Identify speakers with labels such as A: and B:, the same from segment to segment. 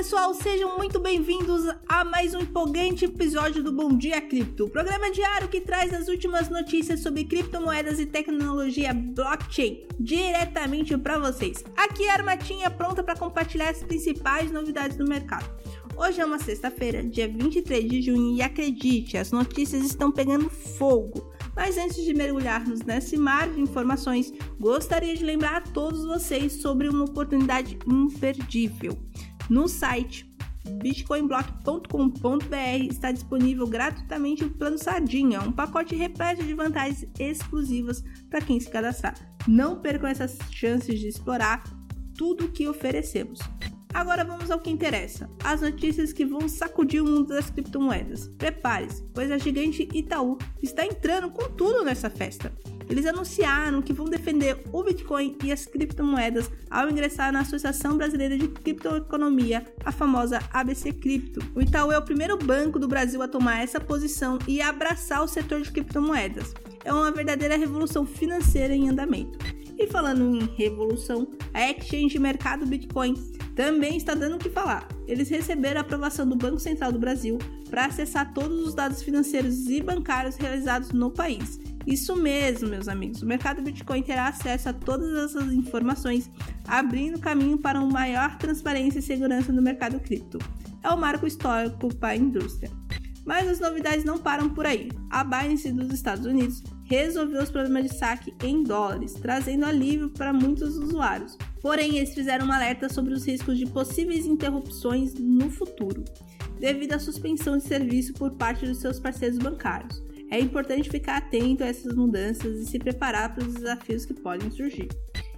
A: pessoal, sejam muito bem-vindos a mais um empolgante episódio do Bom Dia Cripto, programa diário que traz as últimas notícias sobre criptomoedas e tecnologia blockchain diretamente para vocês. Aqui é a Armatinha pronta para compartilhar as principais novidades do mercado. Hoje é uma sexta-feira, dia 23 de junho, e acredite, as notícias estão pegando fogo. Mas antes de mergulharmos nesse mar de informações, gostaria de lembrar a todos vocês sobre uma oportunidade imperdível. No site bitcoinblock.com.br está disponível gratuitamente o plano Sardinha, um pacote repleto de vantagens exclusivas para quem se cadastrar. Não percam essas chances de explorar tudo o que oferecemos. Agora vamos ao que interessa: as notícias que vão sacudir o mundo das criptomoedas. Prepare-se, pois a gigante Itaú está entrando com tudo nessa festa. Eles anunciaram que vão defender o Bitcoin e as criptomoedas ao ingressar na Associação Brasileira de Criptoeconomia, a famosa ABC Cripto. O Itaú é o primeiro banco do Brasil a tomar essa posição e abraçar o setor de criptomoedas. É uma verdadeira revolução financeira em andamento. E falando em revolução, a Exchange Mercado Bitcoin também está dando o que falar. Eles receberam a aprovação do Banco Central do Brasil para acessar todos os dados financeiros e bancários realizados no país. Isso mesmo, meus amigos. O mercado Bitcoin terá acesso a todas essas informações, abrindo caminho para uma maior transparência e segurança no mercado cripto. É o marco histórico para a indústria. Mas as novidades não param por aí. A Binance dos Estados Unidos resolveu os problemas de saque em dólares, trazendo alívio para muitos usuários. Porém, eles fizeram um alerta sobre os riscos de possíveis interrupções no futuro, devido à suspensão de serviço por parte dos seus parceiros bancários. É importante ficar atento a essas mudanças e se preparar para os desafios que podem surgir.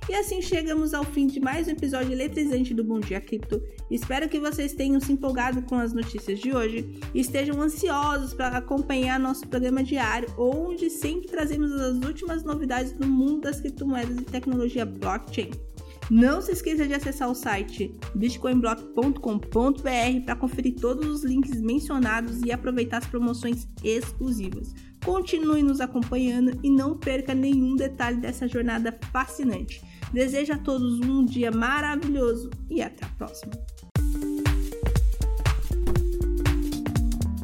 A: E assim chegamos ao fim de mais um episódio eletrizante do Bom Dia Cripto. Espero que vocês tenham se empolgado com as notícias de hoje e estejam ansiosos para acompanhar nosso programa diário, onde sempre trazemos as últimas novidades do mundo das criptomoedas e tecnologia blockchain. Não se esqueça de acessar o site bitcoinblock.com.br para conferir todos os links mencionados e aproveitar as promoções exclusivas. Continue nos acompanhando e não perca nenhum detalhe dessa jornada fascinante. Desejo a todos um dia maravilhoso e até a próxima!